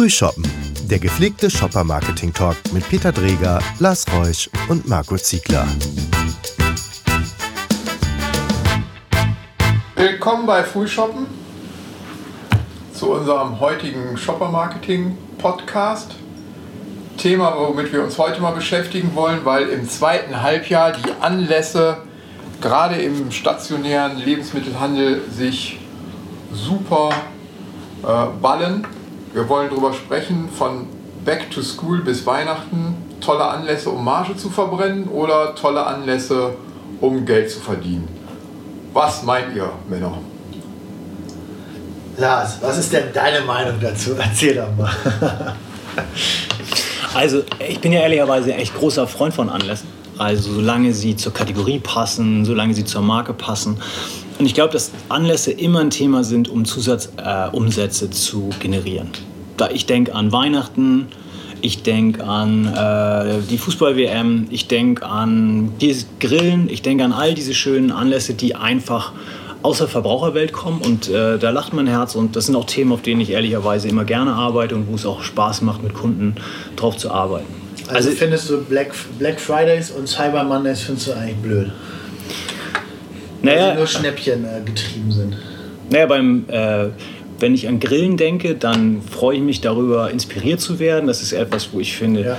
Frühshoppen, der gepflegte Shopper-Marketing-Talk mit Peter Dreger, Lars Reusch und Marco Ziegler. Willkommen bei Frühshoppen zu unserem heutigen Shopper-Marketing-Podcast. Thema, womit wir uns heute mal beschäftigen wollen, weil im zweiten Halbjahr die Anlässe gerade im stationären Lebensmittelhandel sich super äh, ballen. Wir wollen darüber sprechen, von Back to School bis Weihnachten, tolle Anlässe, um Marge zu verbrennen oder tolle Anlässe, um Geld zu verdienen. Was meint ihr, Männer? Lars, was ist denn deine Meinung dazu? Erzähl doch mal. also, ich bin ja ehrlicherweise echt großer Freund von Anlässen. Also, solange sie zur Kategorie passen, solange sie zur Marke passen. Und ich glaube, dass Anlässe immer ein Thema sind, um Zusatzumsätze äh, zu generieren. Da ich denke an Weihnachten, ich denke an äh, die Fußball-WM, ich denke an dieses Grillen, ich denke an all diese schönen Anlässe, die einfach aus der Verbraucherwelt kommen und äh, da lacht mein Herz und das sind auch Themen, auf denen ich ehrlicherweise immer gerne arbeite und wo es auch Spaß macht, mit Kunden drauf zu arbeiten. Also, also findest du Black, Black Fridays und Cyber Mondays findest du eigentlich blöd? Naja, weil sie nur Schnäppchen äh, getrieben sind. Naja, beim, äh, wenn ich an Grillen denke, dann freue ich mich darüber, inspiriert zu werden. Das ist etwas, wo ich finde, ja.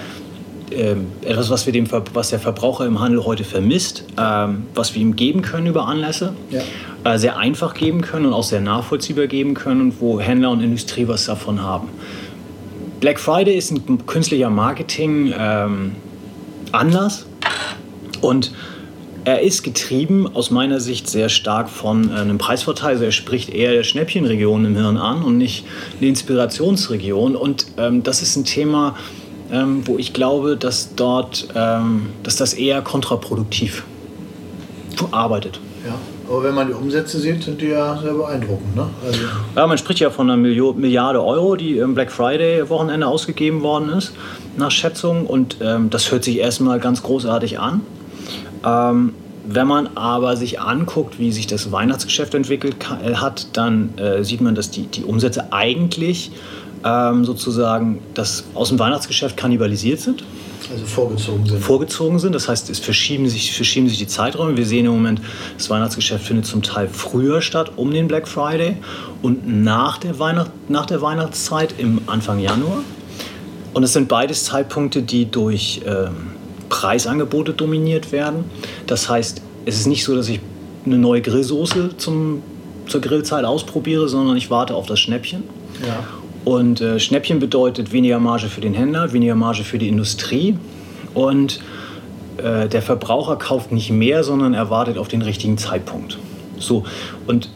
ähm, etwas, was, wir dem, was der Verbraucher im Handel heute vermisst, ähm, was wir ihm geben können über Anlässe, ja. äh, sehr einfach geben können und auch sehr nachvollziehbar geben können und wo Händler und Industrie was davon haben. Black Friday ist ein künstlicher Marketing-Anlass ähm, und er ist getrieben aus meiner Sicht sehr stark von äh, einem Preisvorteil. Also er spricht eher der Schnäppchenregion im Hirn an und nicht die Inspirationsregion. Und ähm, das ist ein Thema, ähm, wo ich glaube, dass dort, ähm, dass das eher kontraproduktiv arbeitet. Ja, aber wenn man die Umsätze sieht, sind die ja sehr beeindruckend. Ne? Also ja, man spricht ja von einer Milliarde Euro, die im Black Friday Wochenende ausgegeben worden ist, nach Schätzung. Und ähm, das hört sich erstmal ganz großartig an. Ähm, wenn man aber sich anguckt, wie sich das Weihnachtsgeschäft entwickelt äh, hat, dann äh, sieht man, dass die, die Umsätze eigentlich ähm, sozusagen das aus dem Weihnachtsgeschäft kannibalisiert sind. Also vorgezogen sind. Vorgezogen sind, das heißt, es verschieben sich, verschieben sich die Zeiträume. Wir sehen im Moment, das Weihnachtsgeschäft findet zum Teil früher statt, um den Black Friday und nach der, Weihnacht, nach der Weihnachtszeit im Anfang Januar. Und es sind beides Zeitpunkte, die durch ähm, Preisangebote dominiert werden. Das heißt, es ist nicht so, dass ich eine neue Grillsoße zum, zur Grillzeit ausprobiere, sondern ich warte auf das Schnäppchen. Ja. Und äh, Schnäppchen bedeutet weniger Marge für den Händler, weniger Marge für die Industrie. Und äh, der Verbraucher kauft nicht mehr, sondern er wartet auf den richtigen Zeitpunkt. So, und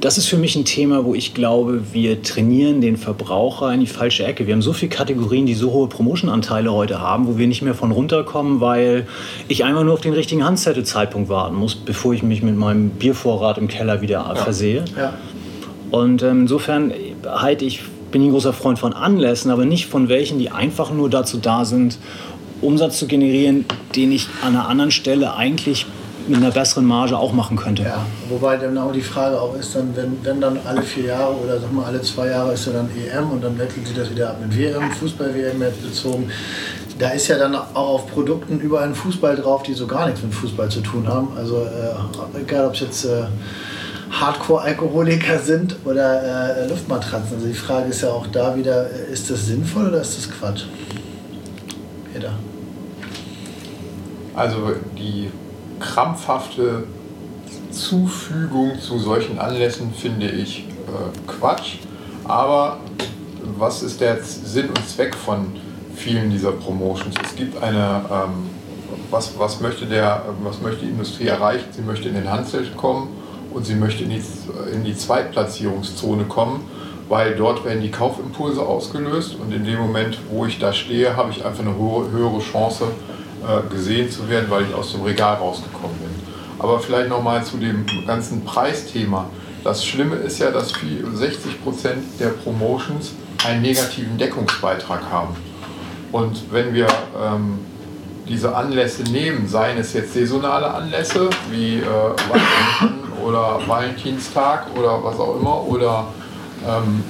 das ist für mich ein Thema, wo ich glaube, wir trainieren den Verbraucher in die falsche Ecke. Wir haben so viele Kategorien, die so hohe Promotion-Anteile heute haben, wo wir nicht mehr von runterkommen, weil ich einfach nur auf den richtigen Handzettel-Zeitpunkt warten muss, bevor ich mich mit meinem Biervorrat im Keller wieder ja. versehe. Ja. Und ähm, insofern halte ich, bin ich ein großer Freund von Anlässen, aber nicht von welchen, die einfach nur dazu da sind, Umsatz zu generieren, den ich an einer anderen Stelle eigentlich mit einer besseren Marge auch machen könnte. Ja, wobei dann auch die Frage auch ist, dann, wenn, wenn dann alle vier Jahre oder sag mal alle zwei Jahre ist ja dann EM und dann wechselt sich das wieder ab mit WM, Fußball-WM jetzt bezogen. Da ist ja dann auch auf Produkten überall ein Fußball drauf, die so gar nichts mit Fußball zu tun haben. Also äh, egal, ob es jetzt äh, Hardcore-Alkoholiker sind oder äh, Luftmatratzen. Also die Frage ist ja auch da wieder, äh, ist das sinnvoll oder ist das Quatsch? Peter. Also die krampfhafte Zufügung zu solchen Anlässen finde ich äh, Quatsch. Aber was ist der Sinn und Zweck von vielen dieser Promotions? Es gibt eine, ähm, was, was, möchte der, was möchte die Industrie erreichen? Sie möchte in den Handel kommen und sie möchte in die, in die Zweitplatzierungszone kommen, weil dort werden die Kaufimpulse ausgelöst und in dem Moment, wo ich da stehe, habe ich einfach eine höhere Chance, äh, gesehen zu werden, weil ich aus dem Regal rausgekommen bin. Aber vielleicht nochmal zu dem ganzen Preisthema. Das Schlimme ist ja, dass 60 Prozent der Promotions einen negativen Deckungsbeitrag haben. Und wenn wir ähm, diese Anlässe nehmen, seien es jetzt saisonale Anlässe wie äh, Weihnachten oder Valentinstag oder was auch immer, oder ähm,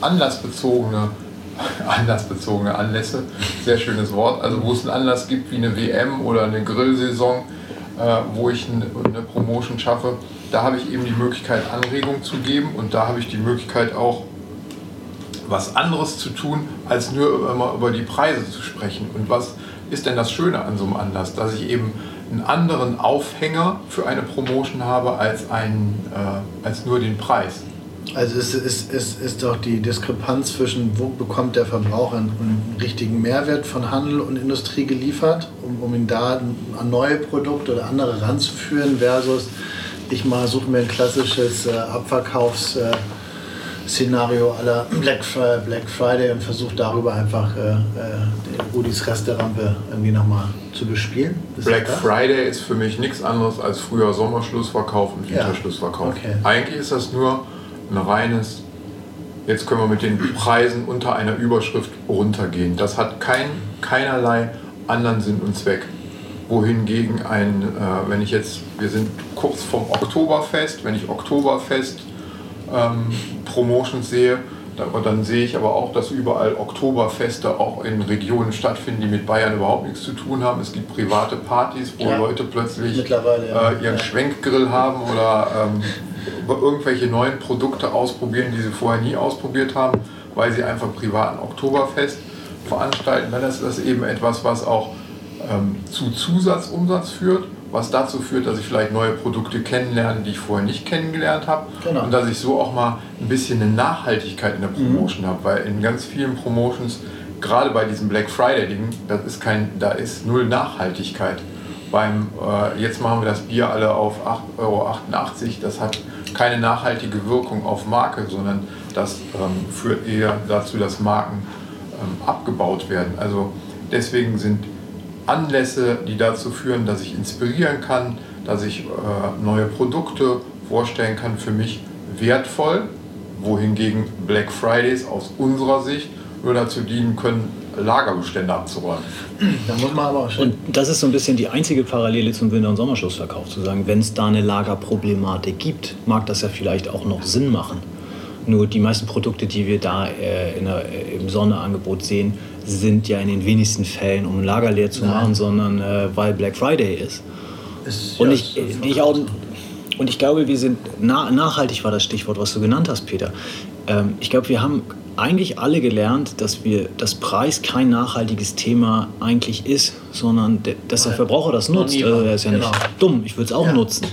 anlassbezogene, anlassbezogene Anlässe, sehr schönes Wort, also wo es einen Anlass gibt wie eine WM oder eine Grillsaison, äh, wo ich eine, Promotion schaffe, da habe ich eben die Möglichkeit, Anregungen zu geben und da habe ich die Möglichkeit auch, was anderes zu tun, als nur immer über die Preise zu sprechen. Und was ist denn das Schöne an so einem Anlass? Dass ich eben einen anderen Aufhänger für eine Promotion habe als, ein, äh, als nur den Preis. Also es ist, ist, ist doch die Diskrepanz zwischen, wo bekommt der Verbraucher einen, richtigen Mehrwert von Handel und Industrie geliefert, um, um ihn da an neue Produkte oder andere ranzuführen, versus ich mal suche mir ein klassisches äh, Abverkaufs... Äh, Szenario aller Black, Black Friday und versuche darüber einfach äh, äh, Rudis Resterampe irgendwie nochmal zu bespielen. Ist Black Friday ist für mich nichts anderes als früher Sommerschlussverkauf und Winterschlussverkauf. Ja. Okay. Eigentlich ist das nur ein reines, jetzt können wir mit den Preisen unter einer Überschrift runtergehen. Das hat kein, keinerlei anderen Sinn und Zweck. Wohingegen ein, äh, wenn ich jetzt, wir sind kurz vom Oktoberfest, wenn ich Oktoberfest ähm, Promotions sehe. Dann sehe ich aber auch, dass überall Oktoberfeste auch in Regionen stattfinden, die mit Bayern überhaupt nichts zu tun haben. Es gibt private Partys, wo ja. Leute plötzlich ja. äh, ihren ja. Schwenkgrill haben oder ähm, irgendwelche neuen Produkte ausprobieren, die sie vorher nie ausprobiert haben, weil sie einfach privaten Oktoberfest veranstalten. Dann ist das eben etwas, was auch ähm, zu Zusatzumsatz führt was dazu führt, dass ich vielleicht neue Produkte kennenlerne, die ich vorher nicht kennengelernt habe. Genau. Und dass ich so auch mal ein bisschen eine Nachhaltigkeit in der mhm. Promotion mhm. habe. Weil in ganz vielen Promotions, gerade bei diesem Black Friday-Ding, das ist kein, da ist null Nachhaltigkeit. Beim, äh, jetzt machen wir das Bier alle auf 8,88 Euro, das hat keine nachhaltige Wirkung auf Marke, sondern das ähm, führt eher dazu, dass Marken ähm, abgebaut werden. Also deswegen sind Anlässe, die dazu führen, dass ich inspirieren kann, dass ich äh, neue Produkte vorstellen kann, für mich wertvoll, wohingegen Black Fridays aus unserer Sicht nur dazu dienen können, Lagerbestände abzuräumen. Da muss man aber und das ist so ein bisschen die einzige Parallele zum Winter- und Sommerschlussverkauf, zu sagen, wenn es da eine Lagerproblematik gibt, mag das ja vielleicht auch noch Sinn machen. Nur die meisten Produkte, die wir da äh, der, äh, im Sonderangebot sehen, sind ja in den wenigsten Fällen, um ein Lager leer zu machen, sondern äh, weil Black Friday ist. ist und, ja, ich, ich auch, und ich glaube, wir sind nah, nachhaltig war das Stichwort, was du genannt hast, Peter. Ähm, ich glaube, wir haben eigentlich alle gelernt, dass wir das Preis kein nachhaltiges Thema eigentlich ist, sondern de, dass der Verbraucher das nutzt. Also, er ist ja genau. nicht dumm, ich würde es auch ja. nutzen.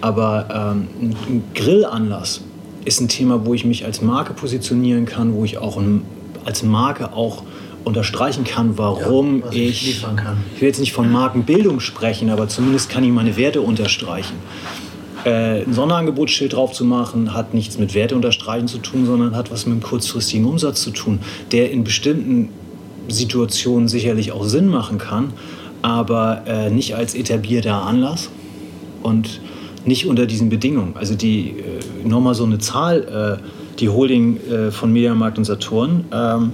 Aber ähm, ein Grillanlass ist ein Thema, wo ich mich als Marke positionieren kann, wo ich auch ein, als Marke auch unterstreichen kann, warum ja, ich, ich, ich will jetzt nicht von Markenbildung sprechen, aber zumindest kann ich meine Werte unterstreichen. Äh, ein Sonderangebotschild drauf zu machen, hat nichts mit Werte unterstreichen zu tun, sondern hat was mit einem kurzfristigen Umsatz zu tun, der in bestimmten Situationen sicherlich auch Sinn machen kann, aber äh, nicht als etablierter Anlass und nicht unter diesen Bedingungen. Also die, äh, nochmal so eine Zahl, äh, die Holding äh, von Mediamarkt und Saturn, ähm,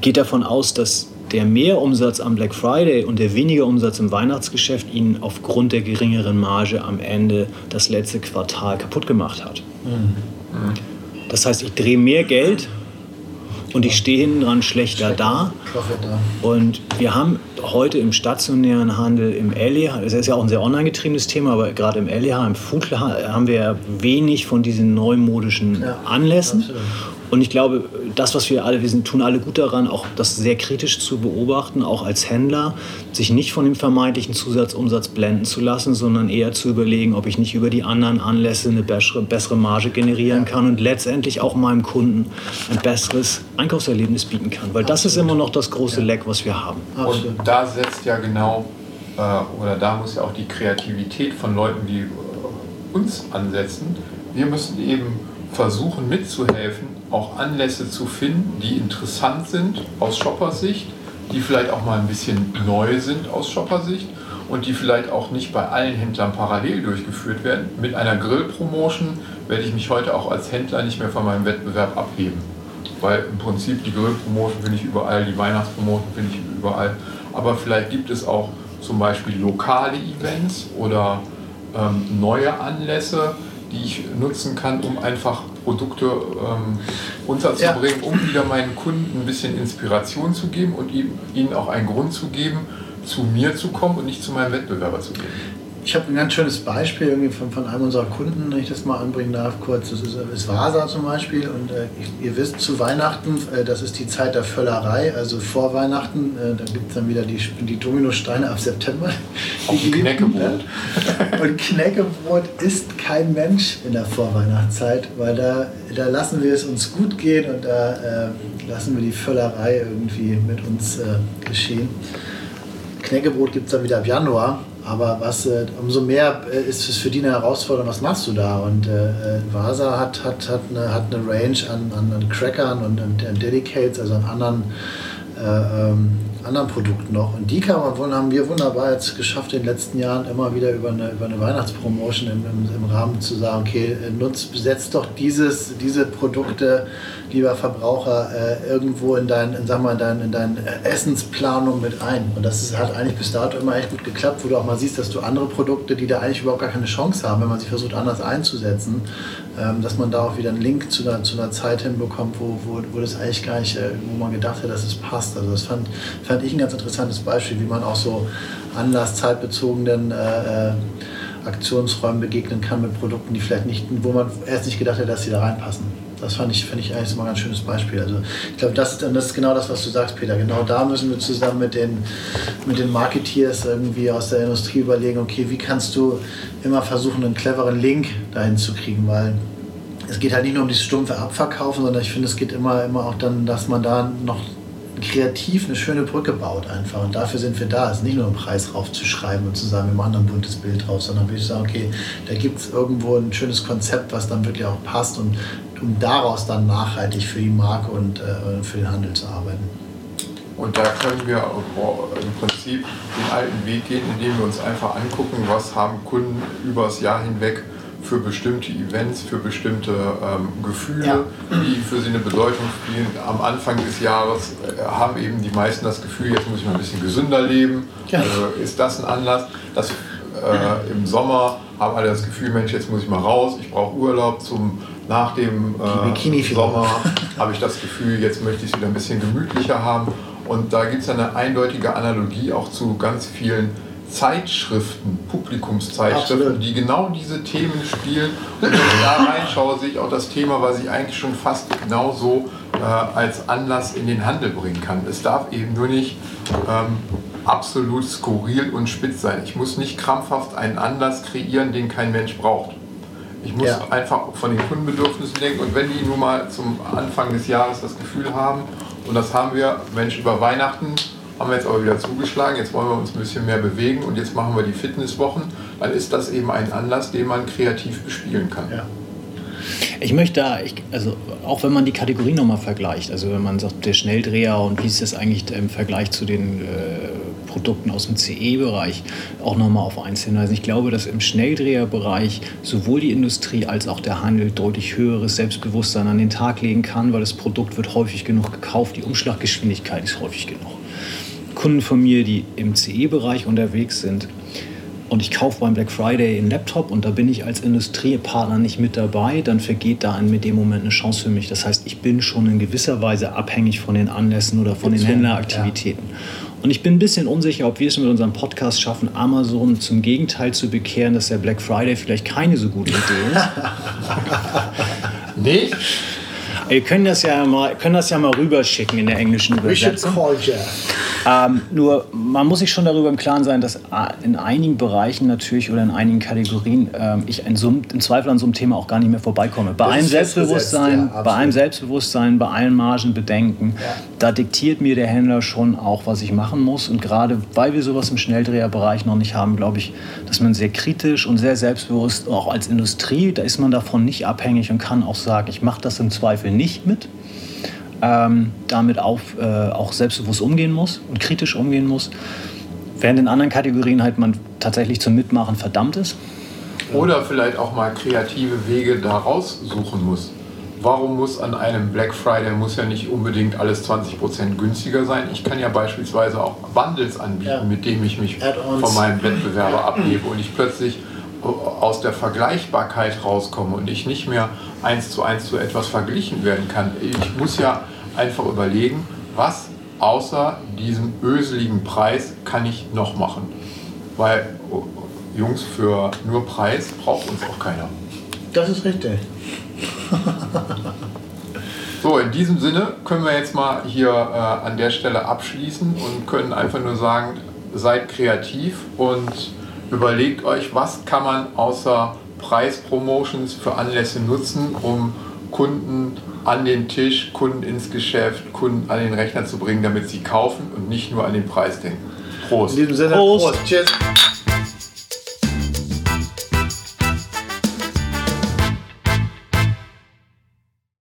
geht davon aus, dass der Mehrumsatz am Black Friday und der weniger Umsatz im Weihnachtsgeschäft ihnen aufgrund der geringeren Marge am Ende das letzte Quartal kaputt gemacht hat. Mhm. Das heißt, ich drehe mehr Geld und ich stehe hinten dran schlechter da. Und wir haben heute im stationären Handel, im LEH, das ist ja auch ein sehr online getriebenes Thema, aber gerade im LEH, im Food haben wir wenig von diesen neumodischen Anlässen. Absolut. Und ich glaube, das, was wir alle, wir sind, tun alle gut daran, auch das sehr kritisch zu beobachten, auch als Händler, sich nicht von dem vermeintlichen Zusatzumsatz blenden zu lassen, sondern eher zu überlegen, ob ich nicht über die anderen Anlässe eine bessere, bessere Marge generieren kann und letztendlich auch meinem Kunden ein besseres Einkaufserlebnis bieten kann. Weil das ist immer noch das große Leck, was wir haben. Und da setzt ja genau, äh, oder da muss ja auch die Kreativität von Leuten, die äh, uns ansetzen. Wir müssen eben versuchen mitzuhelfen, auch Anlässe zu finden, die interessant sind aus Shoppersicht, die vielleicht auch mal ein bisschen neu sind aus Shoppersicht und die vielleicht auch nicht bei allen Händlern parallel durchgeführt werden. Mit einer Grill-Promotion werde ich mich heute auch als Händler nicht mehr von meinem Wettbewerb abheben. Weil im Prinzip die Grill-Promotion finde ich überall, die Weihnachtspromotion finde ich überall. Aber vielleicht gibt es auch zum Beispiel lokale Events oder ähm, neue Anlässe, die ich nutzen kann, um einfach Produkte ähm, unterzubringen, ja. um wieder meinen Kunden ein bisschen Inspiration zu geben und ihnen auch einen Grund zu geben, zu mir zu kommen und nicht zu meinem Wettbewerber zu gehen. Ich habe ein ganz schönes Beispiel irgendwie von, von einem unserer Kunden, wenn ich das mal anbringen darf, kurz. Das ist, ist Vasa zum Beispiel. Und äh, ihr wisst, zu Weihnachten, äh, das ist die Zeit der Völlerei. Also vor Weihnachten, äh, da gibt es dann wieder die, die Dominosteine ab September. Auf Knäckebrot. Und Knäckebrot isst kein Mensch in der Vorweihnachtszeit, weil da, da lassen wir es uns gut gehen und da äh, lassen wir die Völlerei irgendwie mit uns äh, geschehen. Knäckebrot gibt es dann wieder ab Januar. Aber was, äh, umso mehr äh, ist es für die eine Herausforderung, was machst du da? Und äh, äh Vasa hat, hat, hat, eine, hat eine Range an, an, an Crackern und an, an Dedicates, also an anderen ähm, anderen Produkten noch. Und die kann man, haben wir wunderbar jetzt geschafft, in den letzten Jahren immer wieder über eine, über eine Weihnachtspromotion im, im, im Rahmen zu sagen, okay, nutzt, setzt doch dieses, diese Produkte, lieber Verbraucher, äh, irgendwo in dein, in, sag mal, in, dein, in deine Essensplanung mit ein. Und das ist, hat eigentlich bis dato immer echt gut geklappt, wo du auch mal siehst, dass du andere Produkte, die da eigentlich überhaupt gar keine Chance haben, wenn man sie versucht anders einzusetzen, dass man da auch wieder einen Link zu einer, zu einer Zeit hinbekommt, wo, wo, wo das eigentlich gar nicht, äh, wo man gedacht hat, dass es passt. Also das fand, fand ich ein ganz interessantes Beispiel, wie man auch so anlasszeitbezogenen äh, äh, Aktionsräumen begegnen kann mit Produkten, die vielleicht nicht, wo man erst nicht gedacht hat, dass sie da reinpassen. Das fand ich, finde ich eigentlich mal ein ganz schönes Beispiel. Also ich glaube, das, das ist genau das, was du sagst, Peter. Genau da müssen wir zusammen mit den, mit den Marketeers irgendwie aus der Industrie überlegen, okay, wie kannst du immer versuchen, einen cleveren Link dahin zu kriegen, weil es geht halt nicht nur um dieses stumpfe Abverkaufen, sondern ich finde, es geht immer, immer auch dann, dass man da noch kreativ eine schöne Brücke baut einfach. Und dafür sind wir da. Es ist nicht nur einen Preis raufzuschreiben und zu sagen, wir machen ein buntes Bild drauf, sondern würde ich sagen, okay, da gibt es irgendwo ein schönes Konzept, was dann wirklich auch passt und um daraus dann nachhaltig für die Marke und äh, für den Handel zu arbeiten. Und da können wir im Prinzip den alten Weg gehen, indem wir uns einfach angucken, was haben Kunden übers Jahr hinweg für bestimmte Events, für bestimmte ähm, Gefühle, ja. die für sie eine Bedeutung spielen. Am Anfang des Jahres äh, haben eben die meisten das Gefühl, jetzt muss ich mal ein bisschen gesünder leben. Ja. Äh, ist das ein Anlass? Das, äh, Im Sommer haben alle das Gefühl, Mensch, jetzt muss ich mal raus, ich brauche Urlaub zum nach dem äh, Sommer habe ich das Gefühl, jetzt möchte ich es wieder ein bisschen gemütlicher haben. Und da gibt es eine eindeutige Analogie auch zu ganz vielen Zeitschriften, Publikumszeitschriften, Absolut. die genau diese Themen spielen. Und wenn ich da reinschaue, sehe ich auch das Thema, was ich eigentlich schon fast genauso äh, als Anlass in den Handel bringen kann. Es darf eben nur nicht ähm, absolut skurril und spitz sein. Ich muss nicht krampfhaft einen Anlass kreieren, den kein Mensch braucht. Ich muss ja. einfach von den Kundenbedürfnissen denken und wenn die nun mal zum Anfang des Jahres das Gefühl haben, und das haben wir, Mensch, über Weihnachten haben wir jetzt aber wieder zugeschlagen, jetzt wollen wir uns ein bisschen mehr bewegen und jetzt machen wir die Fitnesswochen, dann ist das eben ein Anlass, den man kreativ bespielen kann. Ja. Ich möchte da, ich, also auch wenn man die Kategorien nochmal vergleicht, also wenn man sagt, der Schnelldreher und wie ist das eigentlich im Vergleich zu den äh, Produkten aus dem CE-Bereich, auch nochmal auf eins hinweisen. Ich glaube, dass im Schnelldreherbereich sowohl die Industrie als auch der Handel deutlich höheres Selbstbewusstsein an den Tag legen kann, weil das Produkt wird häufig genug gekauft, die Umschlaggeschwindigkeit ist häufig genug. Kunden von mir, die im CE-Bereich unterwegs sind, und ich kaufe beim Black Friday einen Laptop und da bin ich als Industriepartner nicht mit dabei, dann vergeht da in dem Moment eine Chance für mich. Das heißt, ich bin schon in gewisser Weise abhängig von den Anlässen oder von den Händleraktivitäten. Ja. Und ich bin ein bisschen unsicher, ob wir es mit unserem Podcast schaffen, Amazon zum Gegenteil zu bekehren, dass der Black Friday vielleicht keine so gute Idee ist. Nicht? Wir können das ja mal, können das ja mal rüberschicken in der englischen Übersetzung. Ähm, nur man muss sich schon darüber im Klaren sein, dass in einigen Bereichen natürlich oder in einigen Kategorien ähm, ich ein Sum, im Zweifel an so einem Thema auch gar nicht mehr vorbeikomme. Bei allem Selbstbewusstsein, ja, bei allem Selbstbewusstsein, bei allen Margenbedenken, ja. da diktiert mir der Händler schon auch, was ich machen muss. Und gerade weil wir sowas im Schnelldreherbereich noch nicht haben, glaube ich, dass man sehr kritisch und sehr selbstbewusst auch als Industrie, da ist man davon nicht abhängig und kann auch sagen, ich mache das im Zweifel nicht mit ähm, damit auch, äh, auch selbstbewusst umgehen muss und kritisch umgehen muss. Während in anderen Kategorien halt man tatsächlich zum Mitmachen verdammt ist. Oder vielleicht auch mal kreative Wege daraus suchen muss. Warum muss an einem Black Friday muss ja nicht unbedingt alles 20% günstiger sein? Ich kann ja beispielsweise auch Bundles anbieten, ja. mit denen ich mich von meinem Wettbewerber abhebe und ich plötzlich aus der Vergleichbarkeit rauskomme und ich nicht mehr eins zu eins zu etwas verglichen werden kann. Ich muss ja einfach überlegen, was außer diesem öseligen Preis kann ich noch machen. Weil, oh, Jungs, für nur Preis braucht uns auch keiner. Das ist richtig. So, in diesem Sinne können wir jetzt mal hier äh, an der Stelle abschließen und können einfach nur sagen, seid kreativ und überlegt euch, was kann man außer Preispromotions für Anlässe nutzen, um Kunden an den Tisch, Kunden ins Geschäft, Kunden an den Rechner zu bringen, damit sie kaufen und nicht nur an den Preis denken. Prost. In diesem Sinne, Prost. Prost. Cheers.